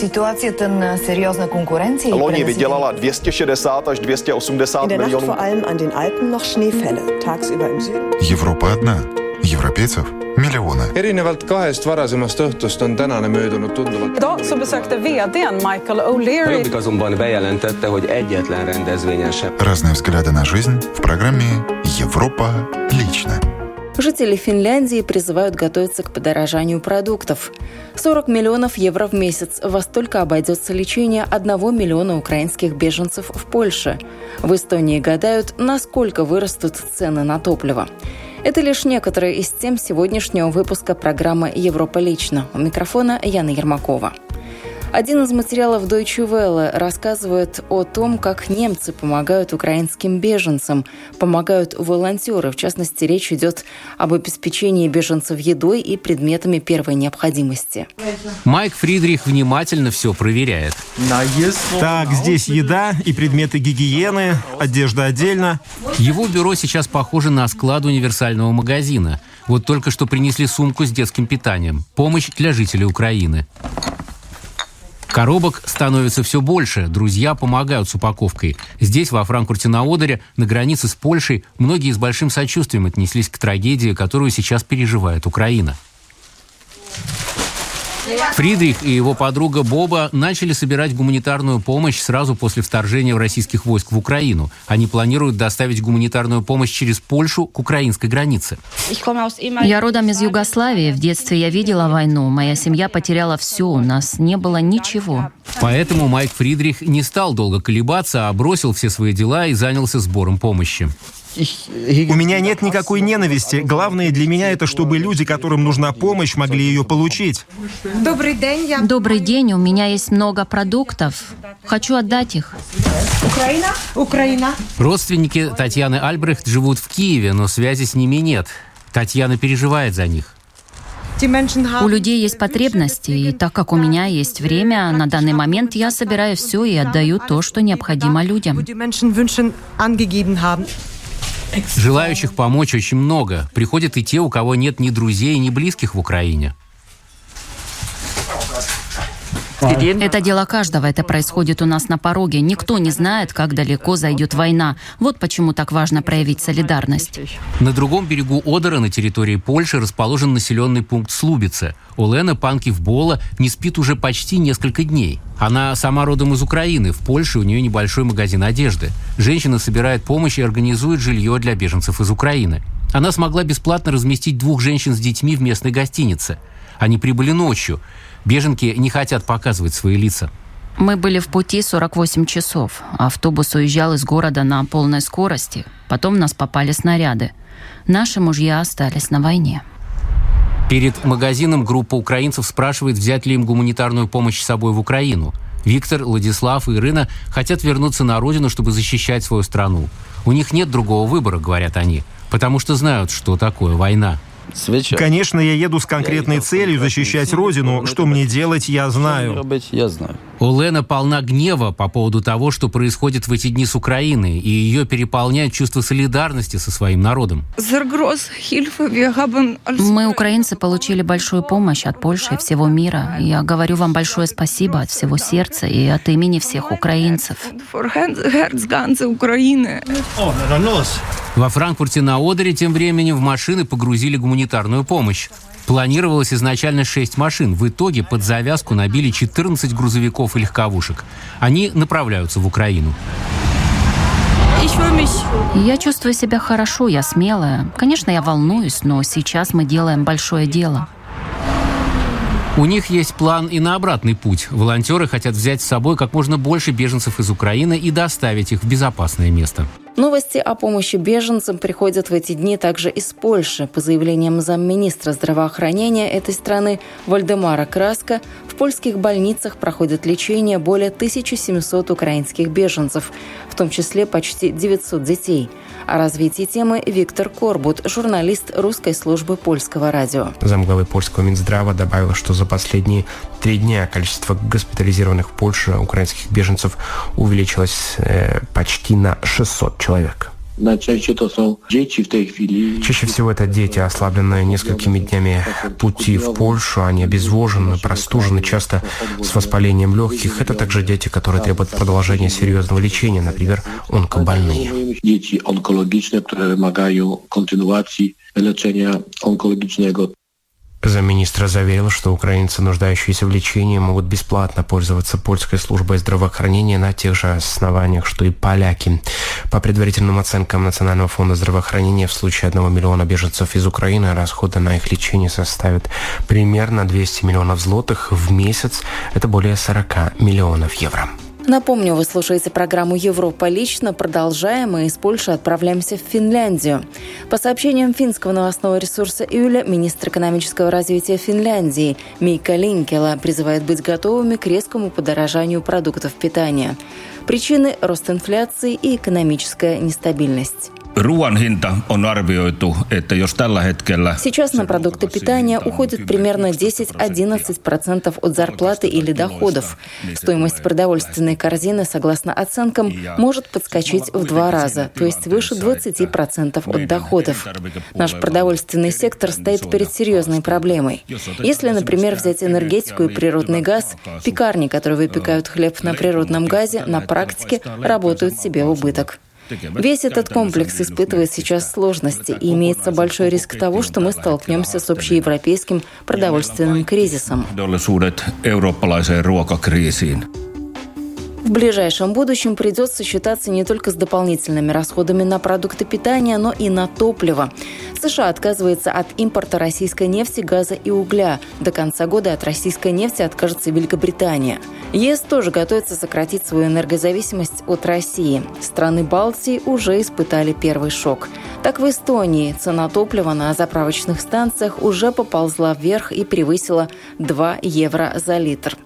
Ситуацията на сериозна конкуренция Loni vydělala 260 až 280 In der Nacht milionů. vor allem an den Alpen noch Schneefälle. Tagsüber im Süden. Европа одна. Европейцев миллионы. erinevalt kahest varasemast õhtust on tänane möödunud tunduvalt. Idag så besökte vdn Michael O'Leary Jobbik azonban bejelentette, hogy egyetlen rendezvényen sem Разные взгляды на жизнь в программе «Европа лично». Жители Финляндии призывают готовиться к подорожанию продуктов. 40 миллионов евро в месяц. Во столько обойдется лечение 1 миллиона украинских беженцев в Польше. В Эстонии гадают, насколько вырастут цены на топливо. Это лишь некоторые из тем сегодняшнего выпуска программы «Европа лично». У микрофона Яна Ермакова. Один из материалов Deutsche Welle рассказывает о том, как немцы помогают украинским беженцам. Помогают волонтеры. В частности, речь идет об обеспечении беженцев едой и предметами первой необходимости. Майк Фридрих внимательно все проверяет. Так, здесь еда и предметы гигиены, одежда отдельно. Его бюро сейчас похоже на склад универсального магазина. Вот только что принесли сумку с детским питанием. Помощь для жителей Украины. Коробок становится все больше, друзья помогают с упаковкой. Здесь, во Франкфурте на Одере, на границе с Польшей, многие с большим сочувствием отнеслись к трагедии, которую сейчас переживает Украина. Фридрих и его подруга Боба начали собирать гуманитарную помощь сразу после вторжения российских войск в Украину. Они планируют доставить гуманитарную помощь через Польшу к украинской границе. Я родом из Югославии. В детстве я видела войну. Моя семья потеряла все. У нас не было ничего. Поэтому Майк Фридрих не стал долго колебаться, а бросил все свои дела и занялся сбором помощи. У меня нет никакой ненависти. Главное для меня это, чтобы люди, которым нужна помощь, могли ее получить. Добрый день, я Добрый день. У меня есть много продуктов. Хочу отдать их. Украина. Украина. Родственники Татьяны Альбрехт живут в Киеве, но связи с ними нет. Татьяна переживает за них. У людей есть потребности, и так как у меня есть время, на данный момент я собираю все и отдаю то, что необходимо людям. Желающих помочь очень много. Приходят и те, у кого нет ни друзей, ни близких в Украине. Это дело каждого, это происходит у нас на пороге. Никто не знает, как далеко зайдет война. Вот почему так важно проявить солидарность. На другом берегу Одера, на территории Польши, расположен населенный пункт Слубице. Олена Панкив-Бола не спит уже почти несколько дней. Она сама родом из Украины. В Польше у нее небольшой магазин одежды. Женщина собирает помощь и организует жилье для беженцев из Украины. Она смогла бесплатно разместить двух женщин с детьми в местной гостинице. Они прибыли ночью. Беженки не хотят показывать свои лица. Мы были в пути 48 часов. Автобус уезжал из города на полной скорости. Потом нас попали снаряды. Наши мужья остались на войне. Перед магазином группа украинцев спрашивает, взять ли им гуманитарную помощь с собой в Украину. Виктор, Владислав и Ирина хотят вернуться на родину, чтобы защищать свою страну. У них нет другого выбора, говорят они, потому что знают, что такое война. Конечно, я еду с конкретной целью защищать родину. Что мне делать, я знаю. Олена полна гнева по поводу того, что происходит в эти дни с Украиной, и ее переполняет чувство солидарности со своим народом. Мы, украинцы, получили большую помощь от Польши и всего мира. Я говорю вам большое спасибо от всего сердца и от имени всех украинцев. Во Франкфурте на Одере тем временем в машины погрузили гуманитарную помощь. Планировалось изначально 6 машин. В итоге под завязку набили 14 грузовиков и легковушек. Они направляются в Украину. Я чувствую себя хорошо, я смелая. Конечно, я волнуюсь, но сейчас мы делаем большое дело. У них есть план и на обратный путь. Волонтеры хотят взять с собой как можно больше беженцев из Украины и доставить их в безопасное место. Новости о помощи беженцам приходят в эти дни также из Польши. По заявлениям замминистра здравоохранения этой страны Вальдемара Краска, в польских больницах проходит лечение более 1700 украинских беженцев, в том числе почти 900 детей. О развитии темы Виктор Корбут, журналист русской службы польского радио. Замглавы польского Минздрава добавила, что за последние три дня количество госпитализированных в Польше украинских беженцев увеличилось э, почти на 600 человек. Чаще всего это дети, ослабленные несколькими днями пути в Польшу, они обезвожены, простужены, часто с воспалением легких. Это также дети, которые требуют продолжения серьезного лечения, например, онкобольные. Дети онкологичные, которые вымогают континуации лечения онкологичного. Замминистра заверил, что украинцы, нуждающиеся в лечении, могут бесплатно пользоваться польской службой здравоохранения на тех же основаниях, что и поляки. По предварительным оценкам Национального фонда здравоохранения, в случае одного миллиона беженцев из Украины расходы на их лечение составят примерно 200 миллионов злотых в месяц. Это более 40 миллионов евро. Напомню, вы слушаете программу «Европа лично». Продолжаем и из Польши отправляемся в Финляндию. По сообщениям финского новостного ресурса «Июля», министр экономического развития Финляндии Мика Линкела призывает быть готовыми к резкому подорожанию продуктов питания. Причины – рост инфляции и экономическая нестабильность. Ruoan hinta on arvioitu, että jos tällä hetkellä... Сейчас на продукты питания уходит примерно 10-11% от зарплаты или доходов. Стоимость продовольственной корзины, согласно оценкам, может подскочить в два раза, то есть выше 20% от доходов. Наш продовольственный сектор стоит перед серьезной проблемой. Если, например, взять энергетику и природный газ, пекарни, которые выпекают хлеб на природном газе, на практике работают себе в убыток. Весь этот комплекс испытывает сейчас сложности, и имеется большой риск того, что мы столкнемся с общеевропейским продовольственным кризисом. В ближайшем будущем придется считаться не только с дополнительными расходами на продукты питания, но и на топливо. США отказывается от импорта российской нефти, газа и угля. До конца года от российской нефти откажется Великобритания. ЕС тоже готовится сократить свою энергозависимость от России. Страны Балтии уже испытали первый шок. Так в Эстонии цена топлива на заправочных станциях уже поползла вверх и превысила 2 евро за литр.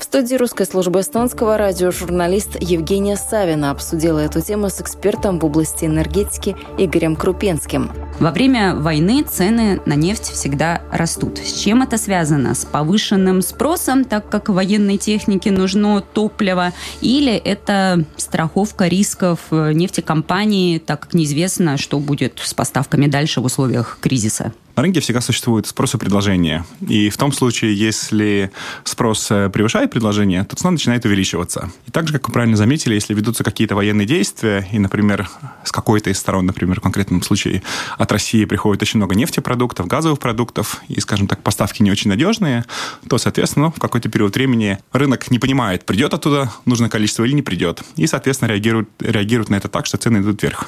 В студии русской службы эстонского радио журналист Евгения Савина обсудила эту тему с экспертом в области энергетики Игорем Крупенским. Во время войны цены на нефть всегда растут. С чем это связано? С повышенным спросом, так как военной технике нужно топливо, или это страховка рисков нефтекомпании, так как неизвестно, что будет с поставками дальше в условиях кризиса? На рынке всегда существует спрос и предложение. И в том случае, если спрос э, превышает предложение, то цена начинает увеличиваться. И также, как вы правильно заметили, если ведутся какие-то военные действия, и, например, с какой-то из сторон, например, в конкретном случае от России приходит очень много нефтепродуктов, газовых продуктов, и, скажем так, поставки не очень надежные, то, соответственно, ну, в какой-то период времени рынок не понимает, придет оттуда нужное количество или не придет. И, соответственно, реагирует, реагирует на это так, что цены идут вверх.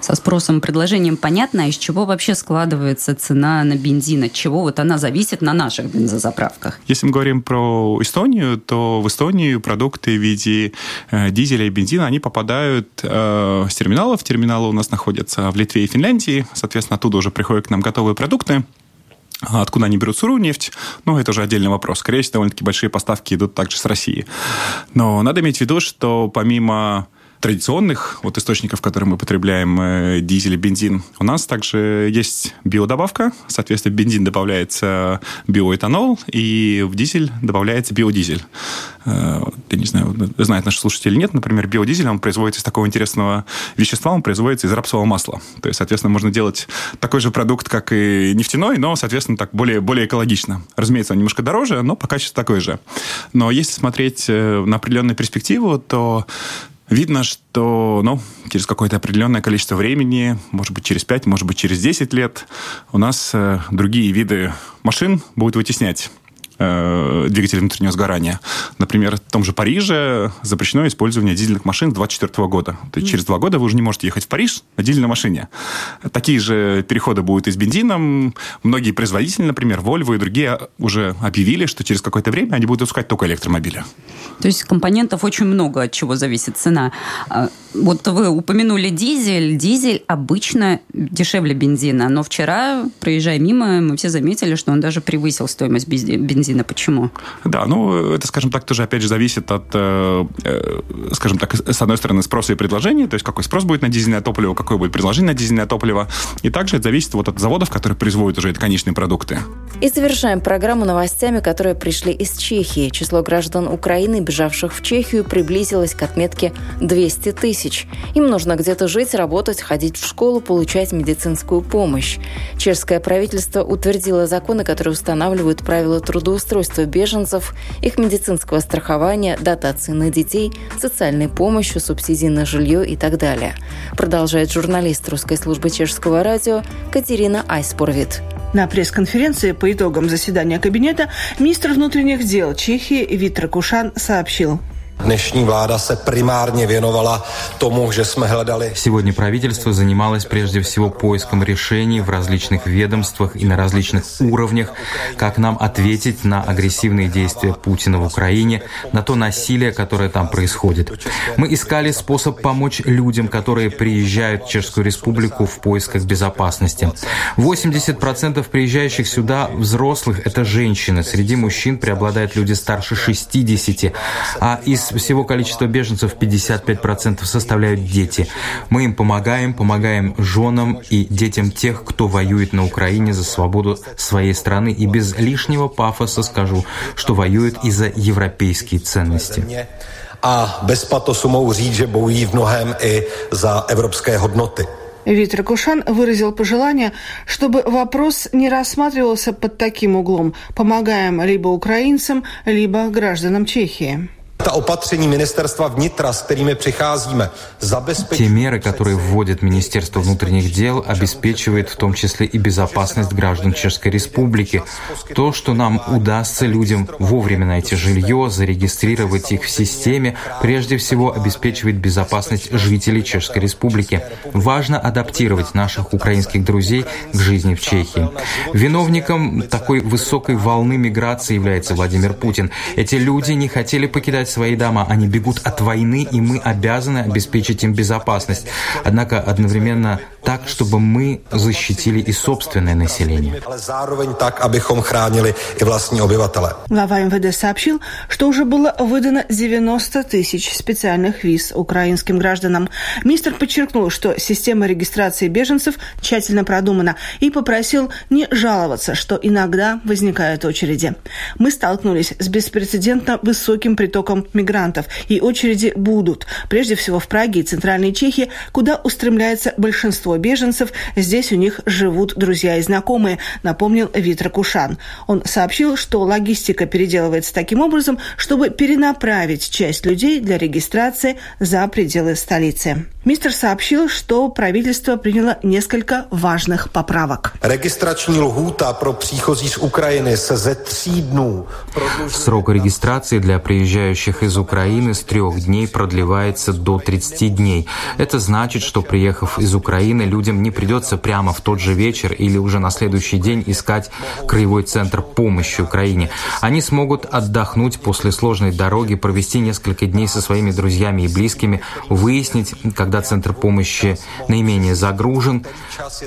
Со спросом, предложением понятно, а из чего вообще складывается цена на бензин, от чего вот она зависит на наших бензозаправках? Если мы говорим про Эстонию, то в Эстонию продукты в виде э, дизеля и бензина, они попадают э, с терминалов. Терминалы у нас находятся в Литве и Финляндии. Соответственно, оттуда уже приходят к нам готовые продукты. Откуда они берут сырую нефть? Ну, это уже отдельный вопрос. Скорее всего, довольно-таки большие поставки идут также с России. Но надо иметь в виду, что помимо традиционных вот источников, которые мы потребляем, э, дизель и бензин, у нас также есть биодобавка. Соответственно, в бензин добавляется биоэтанол, и в дизель добавляется биодизель. Э, я не знаю, знают наши слушатели нет, например, биодизель, он производится из такого интересного вещества, он производится из рапсового масла. То есть, соответственно, можно делать такой же продукт, как и нефтяной, но, соответственно, так более, более экологично. Разумеется, он немножко дороже, но по качеству такой же. Но если смотреть э, на определенную перспективу, то видно, что ну, через какое-то определенное количество времени, может быть, через 5, может быть, через 10 лет, у нас э, другие виды машин будут вытеснять э, двигателей внутреннего сгорания. Например, в том же Париже запрещено использование дизельных машин с 2024 года. То есть через два года вы уже не можете ехать в Париж на дизельной машине. Такие же переходы будут и с бензином. Многие производители, например, Volvo и другие уже объявили, что через какое-то время они будут выпускать только электромобили. То есть компонентов очень много, от чего зависит цена. А, вот вы упомянули дизель. Дизель обычно дешевле бензина, но вчера, проезжая мимо, мы все заметили, что он даже превысил стоимость бензина выведены. Почему? Да, ну, это, скажем так, тоже, опять же, зависит от, э, э, скажем так, с одной стороны, спроса и предложения, то есть какой спрос будет на дизельное топливо, какое будет предложение на дизельное топливо, и также это зависит вот от заводов, которые производят уже эти конечные продукты. И завершаем программу новостями, которые пришли из Чехии. Число граждан Украины, бежавших в Чехию, приблизилось к отметке 200 тысяч. Им нужно где-то жить, работать, ходить в школу, получать медицинскую помощь. Чешское правительство утвердило законы, которые устанавливают правила трудоустройства беженцев, их медицинского страхования, дотации на детей, социальной помощи, субсидий на жилье и так далее. Продолжает журналист русской службы чешского радио Катерина Айспорвит. На пресс-конференции по итогам заседания кабинета министр внутренних дел Чехии Витер Кушан сообщил – Dnešní vláda se primárně věnovala tomu, že jsme hledali... Сегодня правительство занималось прежде всего поиском решений в различных ведомствах и на различных уровнях, как нам ответить на агрессивные действия Путина в Украине, на то насилие, которое там происходит. Мы искали способ помочь людям, которые приезжают в Чешскую Республику в поисках безопасности. 80% приезжающих сюда взрослых – это женщины. Среди мужчин преобладают люди старше 60, а из всего количества беженцев 55% составляют дети. Мы им помогаем, помогаем женам и детям тех, кто воюет на Украине за свободу своей страны. И без лишнего пафоса скажу, что воюют и за европейские ценности. A bez patosu mohu říct, že bojují v mnohem i za evropské hodnoty. Витер Кушан выразил пожелание, чтобы вопрос не рассматривался под таким углом. Помогаем либо украинцам, либо гражданам Чехии. Ta opatření ministerstva vnitra, с kterými přicházíme, Те меры, которые вводит Министерство внутренних дел, обеспечивают в том числе и безопасность граждан Чешской Республики. То, что нам удастся людям вовремя найти жилье, зарегистрировать их в системе, прежде всего обеспечивает безопасность жителей Чешской Республики. Важно адаптировать наших украинских друзей к жизни в Чехии. Виновником такой высокой волны миграции является Владимир Путин. Эти люди не хотели покидать свои дома, они бегут от войны, и мы обязаны обеспечить им безопасность. Однако одновременно так, чтобы мы защитили и собственное население. Глава МВД сообщил, что уже было выдано 90 тысяч специальных виз украинским гражданам. Министр подчеркнул, что система регистрации беженцев тщательно продумана и попросил не жаловаться, что иногда возникают очереди. Мы столкнулись с беспрецедентно высоким притоком мигрантов, и очереди будут. Прежде всего в Праге и Центральной Чехии, куда устремляется большинство беженцев. Здесь у них живут друзья и знакомые, напомнил Витра Кушан. Он сообщил, что логистика переделывается таким образом, чтобы перенаправить часть людей для регистрации за пределы столицы. Мистер сообщил, что правительство приняло несколько важных поправок. Lhůta pro příchozí z Ukrajiny se ze tří dnů Срок регистрации для приезжающих из Украины с трех дней продлевается до 30 дней. Это значит, что приехав из Украины, людям не придется прямо в тот же вечер или уже на следующий день искать краевой центр помощи Украине. Они смогут отдохнуть после сложной дороги, провести несколько дней со своими друзьями и близкими, выяснить, когда центр помощи наименее загружен,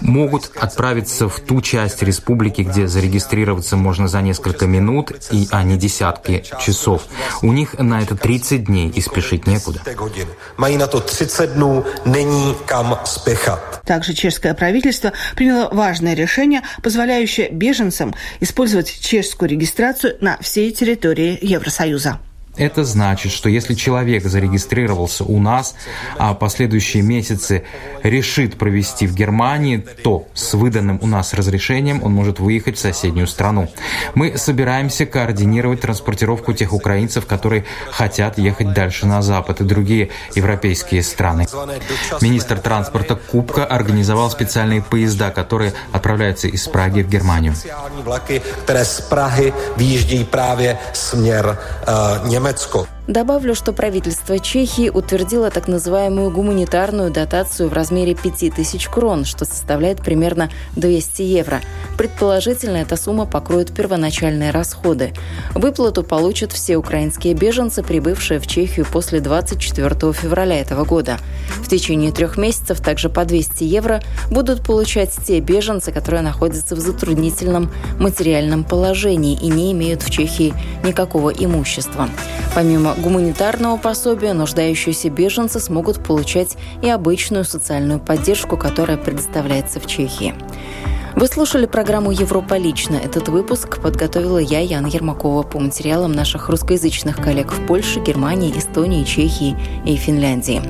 могут отправиться в ту часть республики, где зарегистрироваться можно за несколько минут, и, а не десятки часов. У них на это 30 дней, и спешить некуда. hodin. Mají na to 30 dnů, není kam spěchat. Также чешское правительство приняло важное решение, позволяющее беженцам использовать чешскую регистрацию на всей территории Евросоюза. Это значит, что если человек зарегистрировался у нас, а последующие месяцы решит провести в Германии, то с выданным у нас разрешением он может выехать в соседнюю страну. Мы собираемся координировать транспортировку тех украинцев, которые хотят ехать дальше на Запад и другие европейские страны. Министр транспорта Кубка организовал специальные поезда, которые отправляются из Праги в Германию. Německo. Добавлю, что правительство Чехии утвердило так называемую гуманитарную дотацию в размере 5000 крон, что составляет примерно 200 евро. Предположительно, эта сумма покроет первоначальные расходы. Выплату получат все украинские беженцы, прибывшие в Чехию после 24 февраля этого года. В течение трех месяцев также по 200 евро будут получать те беженцы, которые находятся в затруднительном материальном положении и не имеют в Чехии никакого имущества. Помимо гуманитарного пособия нуждающиеся беженцы смогут получать и обычную социальную поддержку, которая предоставляется в Чехии. Вы слушали программу «Европа лично». Этот выпуск подготовила я, Яна Ермакова, по материалам наших русскоязычных коллег в Польше, Германии, Эстонии, Чехии и Финляндии.